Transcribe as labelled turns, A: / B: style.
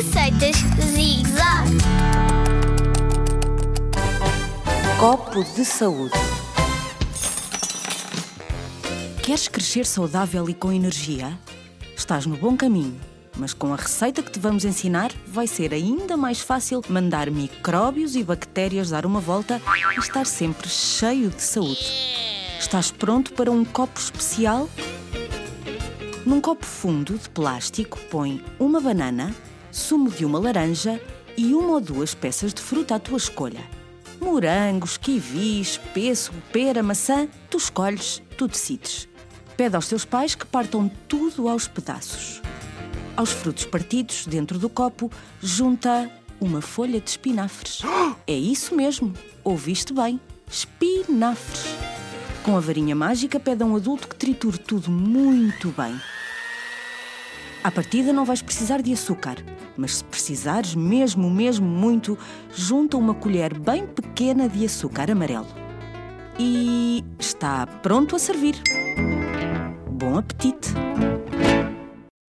A: Receitas Zig Zag.
B: Copo de saúde. Queres crescer saudável e com energia? Estás no bom caminho, mas com a receita que te vamos ensinar, vai ser ainda mais fácil mandar micróbios e bactérias dar uma volta e estar sempre cheio de saúde. Estás pronto para um copo especial? Num copo fundo de plástico, põe uma banana, sumo de uma laranja e uma ou duas peças de fruta à tua escolha. Morangos, kiwis, pêssego, pera, maçã, tu escolhes, tu decides. Pede aos teus pais que partam tudo aos pedaços. Aos frutos partidos, dentro do copo, junta uma folha de espinafres. É isso mesmo, ouviste bem, espinafres. Com a varinha mágica, pede a um adulto que triture tudo muito bem. À partida não vais precisar de açúcar, mas se precisares mesmo, mesmo muito, junta uma colher bem pequena de açúcar amarelo. E está pronto a servir. Bom apetite!